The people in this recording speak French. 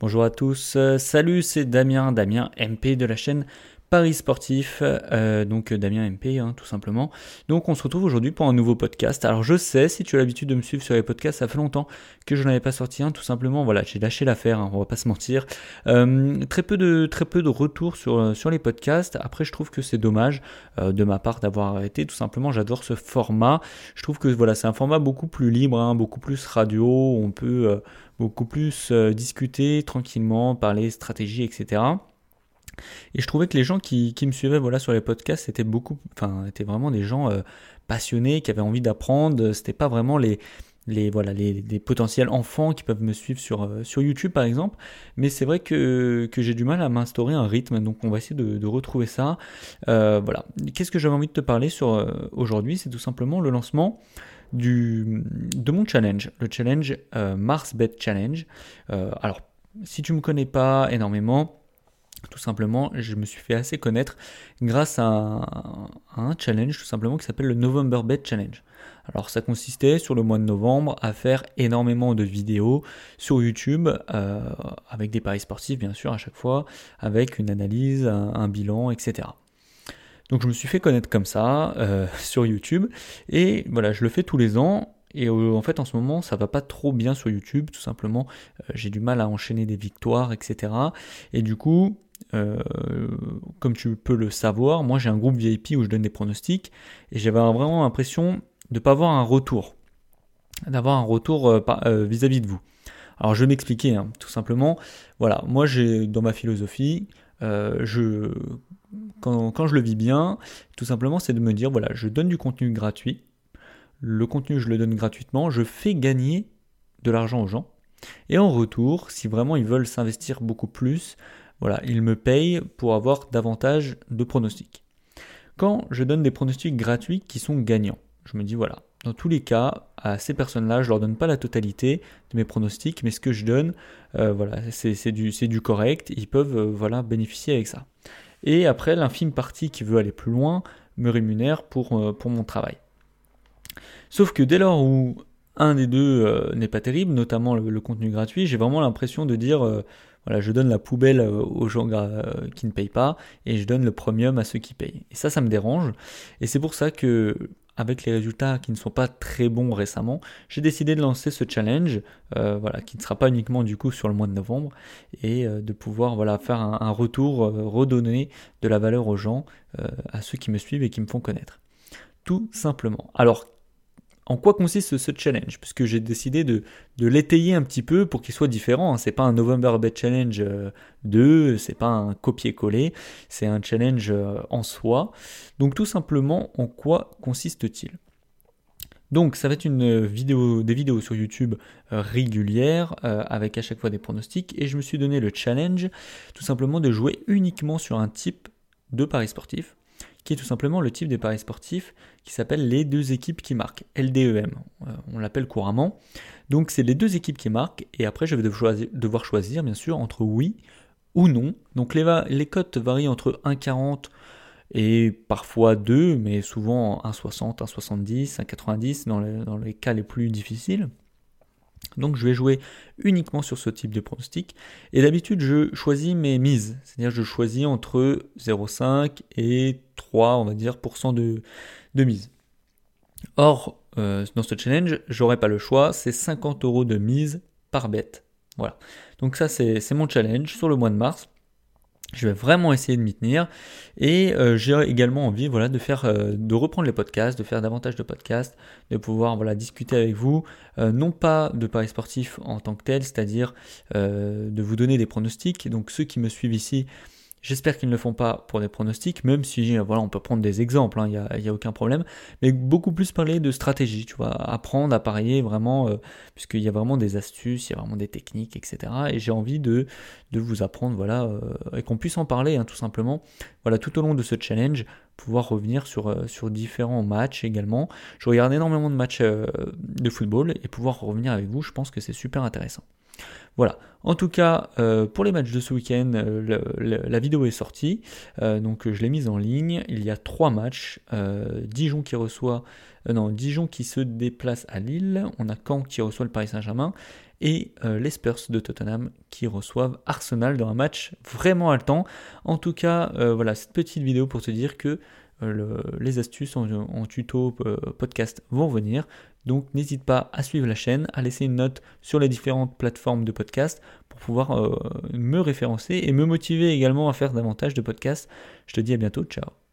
Bonjour à tous, euh, salut, c'est Damien, Damien MP de la chaîne Paris Sportif, euh, donc euh, Damien MP hein, tout simplement. Donc on se retrouve aujourd'hui pour un nouveau podcast. Alors je sais, si tu as l'habitude de me suivre sur les podcasts, ça fait longtemps que je n'avais pas sorti un, tout simplement, voilà, j'ai lâché l'affaire, hein, on va pas se mentir. très peu de de retours sur, sur les podcasts. Après je trouve que c'est dommage de ma part d'avoir arrêté, tout simplement j'adore ce format. Je trouve que voilà, c'est un format beaucoup plus libre, hein, beaucoup plus radio, on peut beaucoup plus euh, discuter tranquillement, parler stratégie, etc. Et je trouvais que les gens qui, me suivaient voilà, sur les podcasts étaient beaucoup, enfin, vraiment des gens euh, passionnés, qui avaient envie d'apprendre. C'était pas vraiment les, les, voilà, les, potentiels enfants qui peuvent me suivre sur, euh, sur YouTube par exemple. Mais c'est vrai que, que j'ai du mal à m'instaurer un rythme, donc on va essayer de, retrouver ça. voilà. Qu'est-ce que j'avais envie de te parler sur aujourd'hui? C'est tout simplement le lancement du, de mon challenge, le challenge euh, Mars Bet Challenge. Euh, alors, si tu ne me connais pas énormément, tout simplement, je me suis fait assez connaître grâce à un, challenge tout simplement qui s'appelle le November Bet Challenge. Alors ça consistait sur le mois de novembre à faire énormément de vidéos sur YouTube euh, avec des paris sportifs bien sûr à chaque fois, avec une analyse, un bilan, etc. Donc je me suis fait connaître comme ça euh, sur YouTube et voilà, je le fais tous les ans. Et euh, en fait, en ce moment, ça va pas trop bien sur YouTube, tout simplement. J'ai du mal à enchaîner des victoires, etc. Et du coup, comme tu peux le savoir, moi j'ai un groupe VIP où je donne des pronostics et j'avais vraiment l'impression de pas avoir un retour, d'avoir un retour vis-à-vis de vous. Alors je vais m'expliquer, hein, tout simplement. Voilà, moi j'ai dans ma philosophie, je quand, je le vis bien, tout simplement, c'est de me dire, voilà, je donne du contenu gratuit, le contenu, je le donne gratuitement, je fais gagner de l'argent aux gens, et en retour, si vraiment ils veulent s'investir beaucoup plus, voilà, ils me payent pour avoir davantage de pronostics. Quand je donne des pronostics gratuits qui sont gagnants, je me dis, voilà, dans tous les cas, à ces personnes-là, je leur donne pas la totalité de mes pronostics, mais ce que je donne, euh, voilà, c'est du, correct, ils peuvent euh, voilà, bénéficier avec ça. Et après, l'infime partie qui veut aller plus loin me rémunère pour, euh, mon travail. Sauf que dès lors où un des deux n'est pas terrible, notamment le, contenu gratuit, j'ai vraiment l'impression de dire je donne la poubelle aux gens qui ne payent pas et je donne le premium à ceux qui payent. Et ça, ça me dérange. Et c'est pour ça que avec les résultats qui ne sont pas très bons récemment, j'ai décidé de lancer ce challenge, euh, voilà, qui ne sera pas uniquement du coup sur le mois de novembre, et euh, de pouvoir voilà faire un, retour, euh, redonner de la valeur aux gens, à ceux qui me suivent et qui me font connaître. Tout simplement. Alors en quoi consiste ce challenge? Puisque j'ai décidé de, l'étayer un petit peu pour qu'il soit différent. Hein. C'est pas un November Bet Challenge 2, euh, c'est pas un copier-coller, c'est un challenge euh, en soi. Donc tout simplement, en quoi consiste-t-il? Donc ça va être une vidéo, des vidéos sur YouTube euh, régulières avec à chaque fois des pronostics et je me suis donné le challenge tout simplement de jouer uniquement sur un type de paris sportif qui est tout simplement le type des paris sportifs qui s'appelle les deux équipes qui marquent, LDEM, euh, on l'appelle couramment. Donc c'est les deux équipes qui marquent, et après je vais devoir choisir, bien sûr entre oui ou non. Donc les, cotes varient entre 1,40 et parfois 2, mais souvent 1,60, 1,70, 1,90 dans dans les cas les plus difficiles. Donc je vais jouer uniquement sur ce type de pronostic. Et d'habitude, je choisis mes mises. C'est-à-dire je choisis entre 0,5 et 3, on va dire, de, de mise. Or, euh, dans ce challenge, j'aurai pas le choix, c'est 50 euros de mise par bête. Voilà. Donc ça, c'est mon challenge sur le mois de mars. Je vais vraiment essayer de m'y tenir et euh, j'ai également envie voilà de faire euh, de reprendre les podcasts, de faire davantage de podcasts, de pouvoir voilà discuter avec vous euh, non pas de paris sportifs en tant que tel, c'est-à-dire de vous donner des pronostics. Donc ceux qui me suivent ici J'espère qu'ils ne le font pas pour des pronostics, même si voilà, on peut prendre des exemples, il hein, n'y a, aucun problème. Mais beaucoup plus parler de stratégie, tu vois, apprendre à parier vraiment, euh, puisqu'il y a vraiment des astuces, il y a vraiment des techniques, etc. Et j'ai envie de, de vous apprendre, voilà, euh, et qu'on puisse en parler, hein, tout simplement. Voilà, tout au long de ce challenge, pouvoir revenir sur, euh, sur différents matchs également. Je regarde énormément de matchs de football et pouvoir revenir avec vous, je pense que c'est super intéressant. Voilà. En tout cas, pour les matchs de ce week-end, la vidéo est sortie, donc je l'ai mise en ligne. Il y a trois matchs. Dijon qui reçoit, non, Dijon qui se déplace à Lille. On a Caen qui reçoit le Paris Saint-Germain et les Spurs de Tottenham qui reçoivent Arsenal dans un match vraiment haletant. En tout cas, voilà cette petite vidéo pour te dire que les astuces en, tuto podcast vont venir. Donc n'hésite pas à suivre la chaîne, à laisser une note sur les différentes plateformes de podcast pour pouvoir euh, me référencer et me motiver également à faire davantage de podcasts. Je te dis à bientôt, ciao